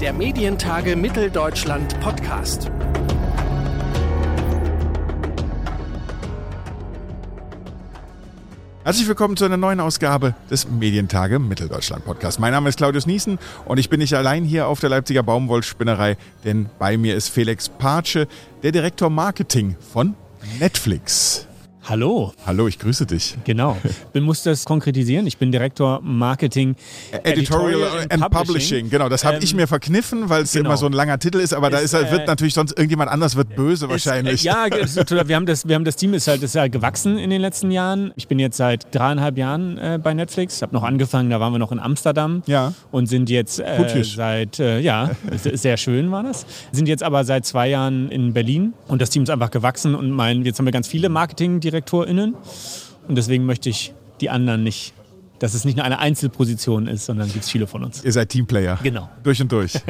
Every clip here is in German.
der Medientage Mitteldeutschland Podcast. Herzlich willkommen zu einer neuen Ausgabe des Medientage Mitteldeutschland Podcast. Mein Name ist Claudius Niesen und ich bin nicht allein hier auf der Leipziger Baumwollspinnerei, denn bei mir ist Felix Patsche, der Direktor Marketing von Netflix. Hallo. Hallo, ich grüße dich. Genau. Ich muss das konkretisieren. Ich bin Direktor Marketing, Editorial, Editorial and, Publishing. Publishing. Genau, das habe ähm, ich mir verkniffen, weil es genau. immer so ein langer Titel ist. Aber ist, da ist, halt, wird äh, natürlich sonst irgendjemand anders wird böse ist, wahrscheinlich. Äh, ja, wir haben das, wir haben das Team ist halt, ist halt gewachsen in den letzten Jahren. Ich bin jetzt seit dreieinhalb Jahren äh, bei Netflix. Ich habe noch angefangen, da waren wir noch in Amsterdam. Ja. Und sind jetzt äh, seit äh, ja sehr schön war das. Sind jetzt aber seit zwei Jahren in Berlin und das Team ist einfach gewachsen und mein jetzt haben wir ganz viele Marketing DirektorInnen. Und deswegen möchte ich die anderen nicht, dass es nicht nur eine Einzelposition ist, sondern gibt es viele von uns. Ihr seid Teamplayer. Genau. Durch und durch.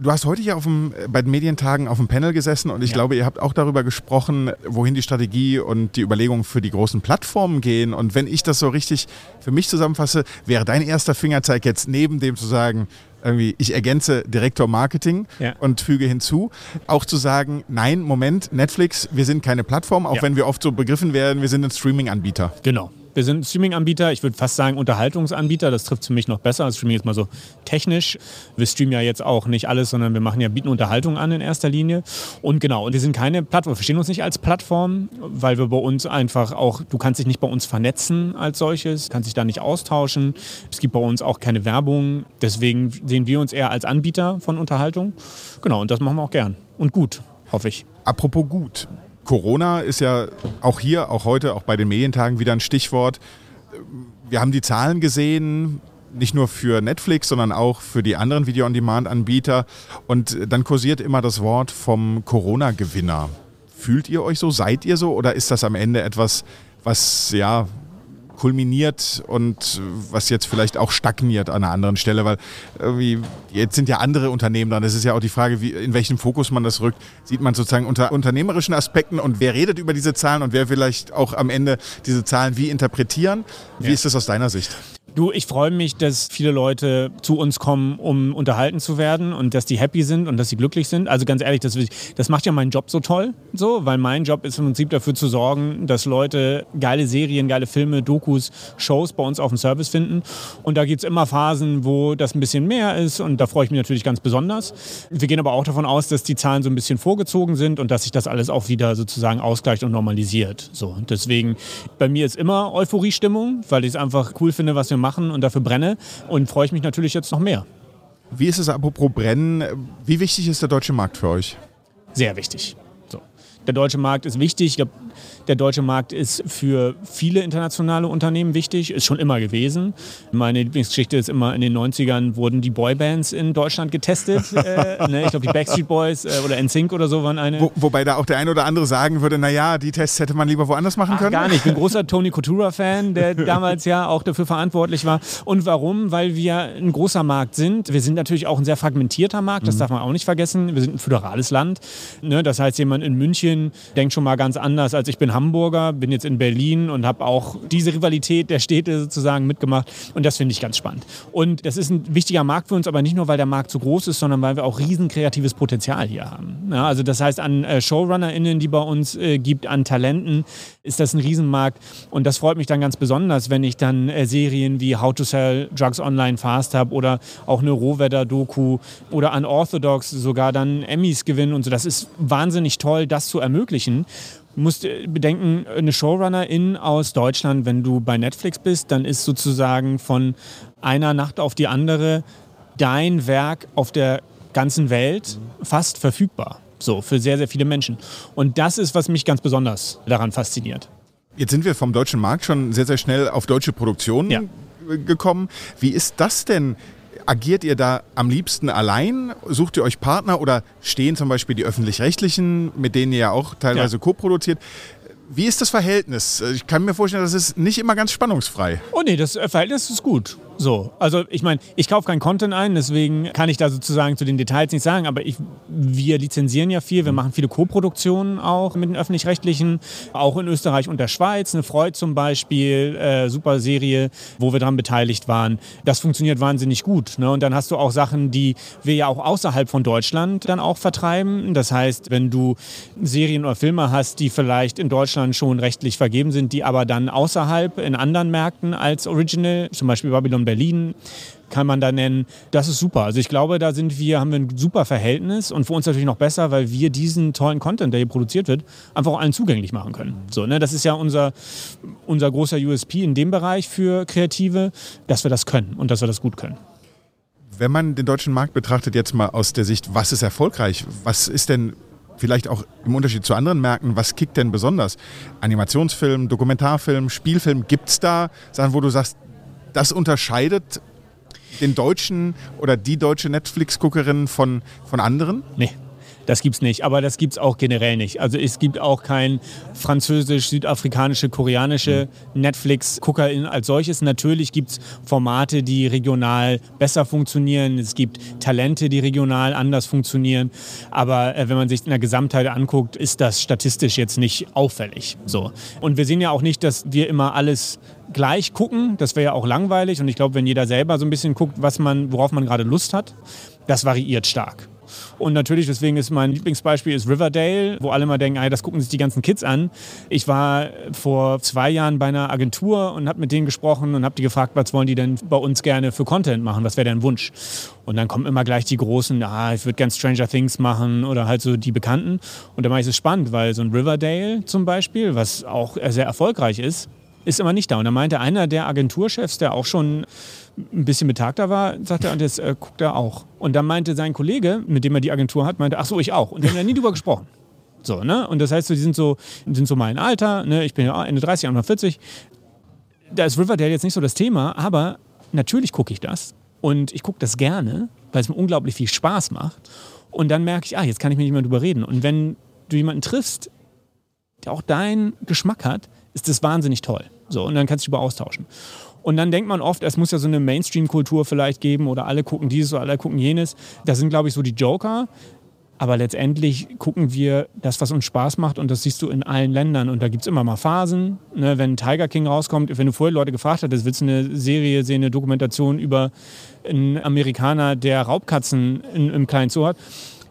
Du hast heute hier auf dem, bei den Medientagen auf dem Panel gesessen und ich ja. glaube, ihr habt auch darüber gesprochen, wohin die Strategie und die Überlegungen für die großen Plattformen gehen. Und wenn ich das so richtig für mich zusammenfasse, wäre dein erster Fingerzeig jetzt neben dem zu sagen, irgendwie, ich ergänze Direktor Marketing ja. und füge hinzu, auch zu sagen, nein, Moment, Netflix, wir sind keine Plattform, auch ja. wenn wir oft so begriffen werden, wir sind ein Streaming-Anbieter. Genau. Wir sind Streaming-Anbieter, ich würde fast sagen Unterhaltungsanbieter, das trifft für mich noch besser. Das Streaming ist mal so technisch. Wir streamen ja jetzt auch nicht alles, sondern wir machen ja, bieten Unterhaltung an in erster Linie. Und genau, und wir sind keine Plattform, wir verstehen uns nicht als Plattform, weil wir bei uns einfach auch, du kannst dich nicht bei uns vernetzen als solches, kannst dich da nicht austauschen. Es gibt bei uns auch keine Werbung. Deswegen sehen wir uns eher als Anbieter von Unterhaltung. Genau, und das machen wir auch gern. Und gut, hoffe ich. Apropos gut. Corona ist ja auch hier, auch heute, auch bei den Medientagen wieder ein Stichwort. Wir haben die Zahlen gesehen, nicht nur für Netflix, sondern auch für die anderen Video-on-Demand-Anbieter. Und dann kursiert immer das Wort vom Corona-Gewinner. Fühlt ihr euch so? Seid ihr so? Oder ist das am Ende etwas, was ja kulminiert und was jetzt vielleicht auch stagniert an einer anderen Stelle, weil irgendwie jetzt sind ja andere Unternehmen dran. Es ist ja auch die Frage, wie, in welchen Fokus man das rückt. Sieht man sozusagen unter unternehmerischen Aspekten und wer redet über diese Zahlen und wer vielleicht auch am Ende diese Zahlen wie interpretieren? Wie ja. ist das aus deiner Sicht? Du, ich freue mich, dass viele Leute zu uns kommen, um unterhalten zu werden und dass die happy sind und dass sie glücklich sind. Also ganz ehrlich, das, das macht ja meinen Job so toll, so, weil mein Job ist im Prinzip dafür zu sorgen, dass Leute geile Serien, geile Filme, Dokus, Shows bei uns auf dem Service finden. Und da gibt es immer Phasen, wo das ein bisschen mehr ist und da freue ich mich natürlich ganz besonders. Wir gehen aber auch davon aus, dass die Zahlen so ein bisschen vorgezogen sind und dass sich das alles auch wieder sozusagen ausgleicht und normalisiert. So, deswegen, bei mir ist immer Euphoriestimmung, weil ich es einfach cool finde, was wir machen und dafür brenne. Und freue ich mich natürlich jetzt noch mehr. Wie ist es apropos Brennen? Wie wichtig ist der deutsche Markt für euch? Sehr wichtig. Der deutsche Markt ist wichtig. Ich glaube, der deutsche Markt ist für viele internationale Unternehmen wichtig, ist schon immer gewesen. Meine Lieblingsgeschichte ist immer, in den 90ern wurden die Boybands in Deutschland getestet. äh, ne? Ich glaube, die Backstreet Boys äh, oder NSYNC oder so waren eine. Wo, wobei da auch der ein oder andere sagen würde, naja, die Tests hätte man lieber woanders machen Ach, können. Gar nicht. Ich bin großer Tony Coutura-Fan, der damals ja auch dafür verantwortlich war. Und warum? Weil wir ein großer Markt sind. Wir sind natürlich auch ein sehr fragmentierter Markt, das mhm. darf man auch nicht vergessen. Wir sind ein föderales Land. Ne? Das heißt, jemand in München denkt schon mal ganz anders als ich bin Hamburger, bin jetzt in Berlin und habe auch diese Rivalität der Städte sozusagen mitgemacht. Und das finde ich ganz spannend. Und das ist ein wichtiger Markt für uns, aber nicht nur, weil der Markt so groß ist, sondern weil wir auch riesen kreatives Potenzial hier haben. Ja, also das heißt, an äh, ShowrunnerInnen, die bei uns äh, gibt, an Talenten, ist das ein Riesenmarkt. Und das freut mich dann ganz besonders, wenn ich dann äh, Serien wie How to Sell Drugs Online Fast habe oder auch eine Rohwetter-Doku oder Unorthodox sogar dann Emmys gewinnen und so. Das ist wahnsinnig toll, das zu ermöglichen. Du musst bedenken, eine Showrunnerin aus Deutschland, wenn du bei Netflix bist, dann ist sozusagen von einer Nacht auf die andere dein Werk auf der ganzen Welt fast verfügbar. So, für sehr, sehr viele Menschen. Und das ist, was mich ganz besonders daran fasziniert. Jetzt sind wir vom deutschen Markt schon sehr, sehr schnell auf deutsche Produktionen ja. gekommen. Wie ist das denn Agiert ihr da am liebsten allein? Sucht ihr euch Partner oder stehen zum Beispiel die öffentlich-rechtlichen, mit denen ihr ja auch teilweise ja. co-produziert? Wie ist das Verhältnis? Ich kann mir vorstellen, das ist nicht immer ganz spannungsfrei. Oh nee, das Verhältnis ist gut. So, also ich meine, ich kaufe keinen Content ein, deswegen kann ich da sozusagen zu den Details nicht sagen, aber ich, wir lizenzieren ja viel, wir machen viele Co-Produktionen auch mit den Öffentlich-Rechtlichen, auch in Österreich und der Schweiz, eine Freud zum Beispiel, äh, super Serie, wo wir daran beteiligt waren. Das funktioniert wahnsinnig gut. Ne? Und dann hast du auch Sachen, die wir ja auch außerhalb von Deutschland dann auch vertreiben. Das heißt, wenn du Serien oder Filme hast, die vielleicht in Deutschland schon rechtlich vergeben sind, die aber dann außerhalb in anderen Märkten als Original, zum Beispiel Babylon Berlin, kann man da nennen. Das ist super. Also ich glaube, da sind wir, haben wir ein super Verhältnis und für uns natürlich noch besser, weil wir diesen tollen Content, der hier produziert wird, einfach auch allen zugänglich machen können. So, ne? Das ist ja unser, unser großer USP in dem Bereich für Kreative, dass wir das können und dass wir das gut können. Wenn man den deutschen Markt betrachtet, jetzt mal aus der Sicht, was ist erfolgreich? Was ist denn vielleicht auch im Unterschied zu anderen Märkten, was kickt denn besonders? Animationsfilm, Dokumentarfilm, Spielfilm, gibt es da Sachen, wo du sagst, das unterscheidet den deutschen oder die deutsche Netflix-Guckerin von, von anderen? Nee. Das gibt es nicht, aber das gibt es auch generell nicht. Also es gibt auch kein französisch, südafrikanische, koreanische mhm. Netflix-Guckerin als solches. Natürlich gibt es Formate, die regional besser funktionieren. Es gibt Talente, die regional anders funktionieren. Aber äh, wenn man sich in der Gesamtheit anguckt, ist das statistisch jetzt nicht auffällig. So. Und wir sehen ja auch nicht, dass wir immer alles gleich gucken. Das wäre ja auch langweilig. Und ich glaube, wenn jeder selber so ein bisschen guckt, was man, worauf man gerade Lust hat, das variiert stark. Und natürlich, deswegen ist mein Lieblingsbeispiel ist Riverdale, wo alle mal denken, ey, das gucken sich die ganzen Kids an. Ich war vor zwei Jahren bei einer Agentur und habe mit denen gesprochen und habe die gefragt, was wollen die denn bei uns gerne für Content machen? Was wäre deren Wunsch? Und dann kommen immer gleich die großen, ah, ich würde gerne Stranger Things machen oder halt so die Bekannten. Und da mache ich es spannend, weil so ein Riverdale zum Beispiel, was auch sehr erfolgreich ist, ist immer nicht da. Und da meinte einer der Agenturchefs, der auch schon ein bisschen betagter war, sagte und das äh, guckt er auch. Und dann meinte sein Kollege, mit dem er die Agentur hat, meinte, ach so, ich auch. Und die haben ja nie drüber gesprochen. So, ne? Und das heißt, die sind so, sind so mein Alter, ne? ich bin ja Ende 30, Anfang 40. Da ist Riverdale jetzt nicht so das Thema, aber natürlich gucke ich das. Und ich gucke das gerne, weil es mir unglaublich viel Spaß macht. Und dann merke ich, ah, jetzt kann ich mit jemandem drüber reden. Und wenn du jemanden triffst, der auch deinen Geschmack hat, ist das wahnsinnig toll. So, und dann kannst du dich über austauschen. Und dann denkt man oft, es muss ja so eine Mainstream-Kultur vielleicht geben oder alle gucken dieses oder alle gucken jenes. Das sind, glaube ich, so die Joker. Aber letztendlich gucken wir das, was uns Spaß macht und das siehst du in allen Ländern. Und da gibt es immer mal Phasen. Ne? Wenn Tiger King rauskommt, wenn du vorher Leute gefragt hattest, willst du eine Serie sehen, eine Dokumentation über einen Amerikaner, der Raubkatzen in, im kleinen Zoo hat.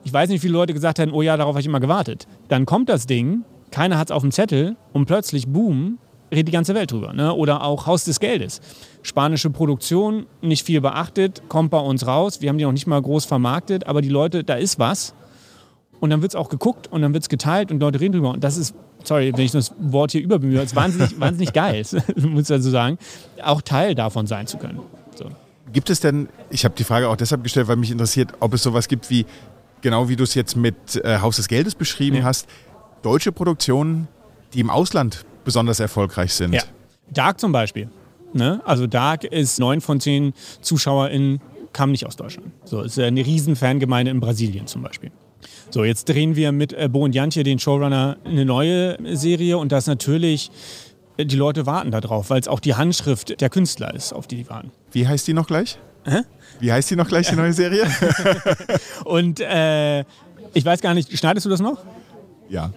Ich weiß nicht, wie viele Leute gesagt haben, oh ja, darauf habe ich immer gewartet. Dann kommt das Ding, keiner hat es auf dem Zettel und plötzlich, boom, redet die ganze Welt drüber. Ne? Oder auch Haus des Geldes. Spanische Produktion, nicht viel beachtet, kommt bei uns raus. Wir haben die noch nicht mal groß vermarktet, aber die Leute, da ist was. Und dann wird es auch geguckt und dann wird es geteilt und Leute reden drüber. Und das ist, sorry, wenn ich das Wort hier überbemühe, ist wahnsinnig, wahnsinnig geil, muss ich also sagen, auch Teil davon sein zu können. So. Gibt es denn, ich habe die Frage auch deshalb gestellt, weil mich interessiert, ob es sowas gibt wie, genau wie du es jetzt mit äh, Haus des Geldes beschrieben ja. hast, deutsche Produktionen, die im Ausland besonders erfolgreich sind. Ja. Dark zum Beispiel. Ne? Also Dark ist neun von zehn ZuschauerInnen kamen nicht aus Deutschland. So ist eine riesen Fangemeinde in Brasilien zum Beispiel. So, jetzt drehen wir mit äh, Bo und Jantje, den Showrunner, eine neue Serie und das natürlich, äh, die Leute warten darauf, weil es auch die Handschrift der Künstler ist, auf die die warten. Wie heißt die noch gleich? Hä? Wie heißt die noch gleich, die neue Serie? und äh, ich weiß gar nicht, schneidest du das noch? Ja.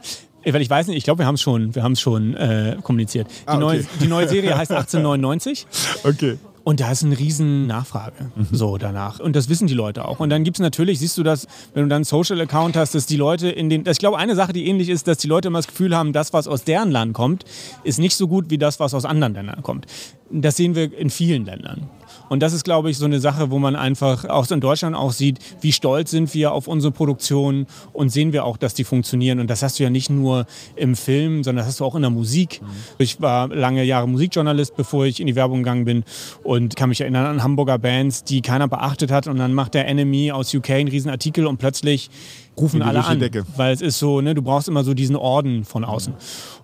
Weil ich weiß nicht, ich glaube, wir haben es schon, wir schon äh, kommuniziert. Die, ah, okay. neue, die neue Serie heißt 1899. Okay. Und da ist eine riesen Nachfrage mhm. so danach. Und das wissen die Leute auch. Und dann gibt es natürlich, siehst du das, wenn du dann einen Social-Account hast, dass die Leute in den. Ich glaube, eine Sache, die ähnlich ist, dass die Leute immer das Gefühl haben, das, was aus deren Land kommt, ist nicht so gut wie das, was aus anderen Ländern kommt. Das sehen wir in vielen Ländern. Und das ist, glaube ich, so eine Sache, wo man einfach auch in Deutschland auch sieht, wie stolz sind wir auf unsere Produktion und sehen wir auch, dass die funktionieren. Und das hast du ja nicht nur im Film, sondern das hast du auch in der Musik. Mhm. Ich war lange Jahre Musikjournalist, bevor ich in die Werbung gegangen bin und kann mich erinnern an Hamburger Bands, die keiner beachtet hat. Und dann macht der Enemy aus UK einen riesen Artikel und plötzlich rufen alle an. Decke. Weil es ist so, ne, du brauchst immer so diesen Orden von außen.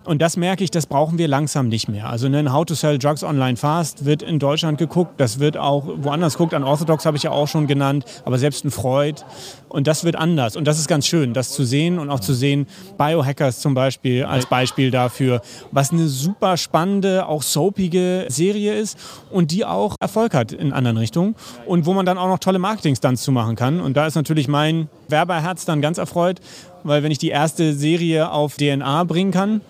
Und das merke ich, das brauchen wir langsam nicht mehr. Also ne, How to Sell Drugs Online Fast wird in Deutschland geguckt, das wird auch woanders geguckt. An Orthodox habe ich ja auch schon genannt, aber selbst ein Freud. Und das wird anders. Und das ist ganz schön, das zu sehen und auch zu sehen, Biohackers zum Beispiel als Beispiel dafür, was eine super spannende, auch soapige Serie ist und die auch Erfolg hat in anderen Richtungen und wo man dann auch noch tolle Marketing-Stunts zu machen kann. Und da ist natürlich mein Werberherz dann ganz erfreut, weil wenn ich die erste Serie auf DNA bringen kann,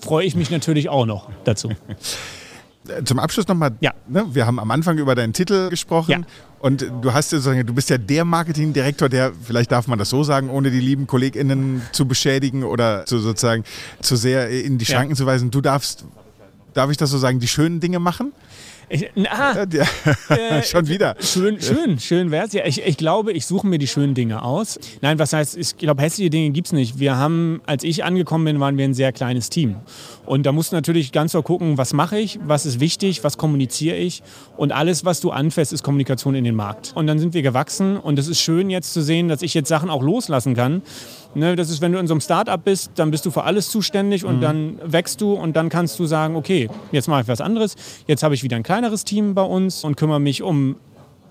freue ich mich natürlich auch noch dazu. Zum Abschluss nochmal, Ja. ne, wir haben am Anfang über deinen Titel gesprochen Ja. und du hast ja sozusagen, du bist ja der Marketingdirektor, der, vielleicht darf man das so sagen, ohne die lieben KollegInnen zu beschädigen oder zu sozusagen zu sehr in die Ja. Schranken zu weisen. Du darfst, darf ich das so sagen, die schönen Dinge machen? Ich, ah, Ja, Äh, Schon wieder. Schön, schön, schön wär's. Ja, ich, ich glaube, ich suche mir die schönen Dinge aus. Nein, was heißt, ich glaube, hässliche Dinge gibt's nicht. Wir haben, als ich angekommen bin, waren wir ein sehr kleines Team. Und da musst du natürlich ganz so gucken, was mache ich, was ist wichtig, was kommuniziere ich. Und alles, was du anfährst, ist Kommunikation in den Markt. Und dann sind wir gewachsen. Und es ist schön jetzt zu sehen, dass ich jetzt Sachen auch loslassen kann. Ne, das ist, wenn du in so einem Startup bist, dann bist du für alles zuständig und dann wächst du und dann kannst du sagen, okay, jetzt mache ich was anderes. Jetzt habe ich wieder ein kleineres Team bei uns und kümmere mich um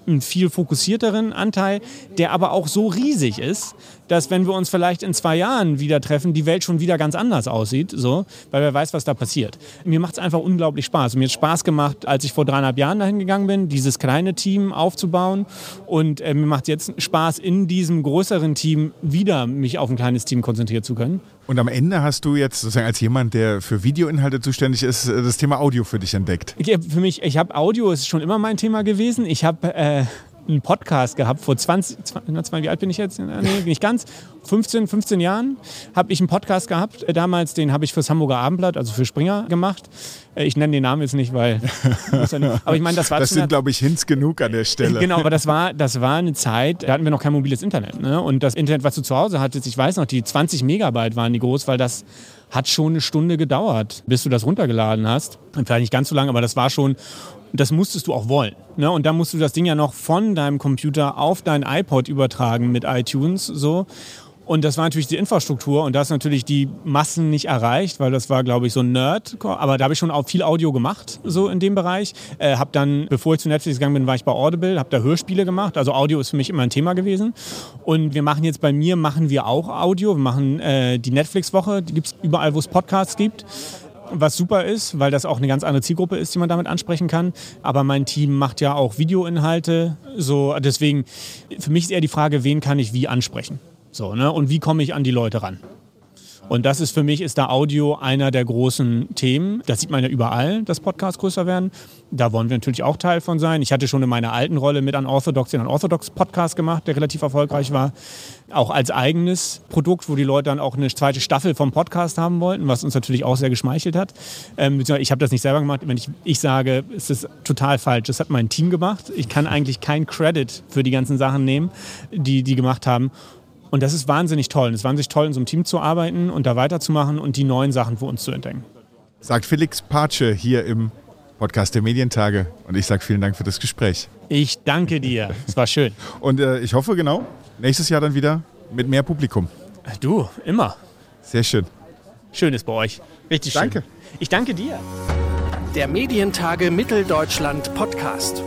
einen viel fokussierteren Anteil, der aber auch so riesig ist, dass wenn wir uns vielleicht in zwei Jahren wieder treffen, die Welt schon wieder ganz anders aussieht, so, weil wer weiß, was da passiert. Mir macht es einfach unglaublich Spaß. Und mir hat Spaß gemacht, als ich vor dreieinhalb Jahren dahin gegangen bin, dieses kleine Team aufzubauen. Und äh, mir macht jetzt Spaß, in diesem größeren Team wieder mich auf ein kleines Team konzentrieren zu können. Und am Ende hast du jetzt sozusagen als jemand, der für Videoinhalte zuständig ist, äh, das Thema Audio für dich entdeckt. Ich, für mich, ich habe Audio, ist schon immer mein Thema gewesen. Ich habe äh, einen Podcast gehabt vor 20, 20, wie alt bin ich jetzt? Nee, nicht ganz. 15, 15 Jahren habe ich einen Podcast gehabt. Äh, Damals, den habe ich fürs Hamburger Abendblatt, also für Springer gemacht. Äh, Ich nenne den Namen jetzt nicht, weil. aber ich meine, das war Das sind, glaube ich, Hints genug an der Stelle. Genau, aber das war, das war eine Zeit, da hatten wir noch kein mobiles Internet. Ne? Und das Internet, was du zu Hause hattest, ich weiß noch, die 20 Megabyte waren die groß, weil das hat schon eine Stunde gedauert, bis du das runtergeladen hast. Vielleicht nicht ganz so lange, aber das war schon, das musstest du auch wollen. Ne? Und dann musst du das Ding ja noch von deinem Computer auf dein iPod übertragen mit iTunes so. Und das war natürlich die Infrastruktur und da ist natürlich die Massen nicht erreicht, weil das war, glaube ich, so ein Nerd. Aber da habe ich schon auch viel Audio gemacht, so in dem Bereich. Äh, habe dann, bevor ich zu Netflix gegangen bin, war ich bei Audible, habe da Hörspiele gemacht. Also Audio ist für mich immer ein Thema gewesen. Und wir machen jetzt bei mir, machen wir auch Audio. Wir machen äh, die Netflix-Woche, die gibt es überall, wo es Podcasts gibt. Was super ist, weil das auch eine ganz andere Zielgruppe ist, die man damit ansprechen kann. Aber mein Team macht ja auch Videoinhalte. So, deswegen, für mich ist eher die Frage, wen kann ich wie ansprechen? So, ne? Und wie komme ich an die Leute ran? Und das ist für mich, ist da Audio einer der großen Themen. Das sieht man ja überall, dass Podcasts größer werden. Da wollen wir natürlich auch Teil von sein. Ich hatte schon in meiner alten Rolle mit Unorthodox den Unorthodox Podcast gemacht, der relativ erfolgreich war. Auch als eigenes Produkt, wo die Leute dann auch eine zweite Staffel vom Podcast haben wollten, was uns natürlich auch sehr geschmeichelt hat. Ähm, ich habe das nicht selber gemacht. Wenn ich, ich sage, es ist total falsch. Das hat mein Team gemacht. Ich kann eigentlich keinen Credit für die ganzen Sachen nehmen, die die gemacht haben. Und das ist wahnsinnig toll. Und es ist wahnsinnig toll, in so einem Team zu arbeiten und da weiterzumachen und die neuen Sachen für uns zu entdecken. Sagt Felix Patsche hier im Podcast der Medientage. Und ich sage vielen Dank für das Gespräch. Ich danke dir. Es war schön. Und äh, ich hoffe, genau, nächstes Jahr dann wieder mit mehr Publikum. Du, immer. Sehr schön. Schön ist bei euch. Richtig schön. Danke. Ich danke dir. Der Medientage Mitteldeutschland Podcast.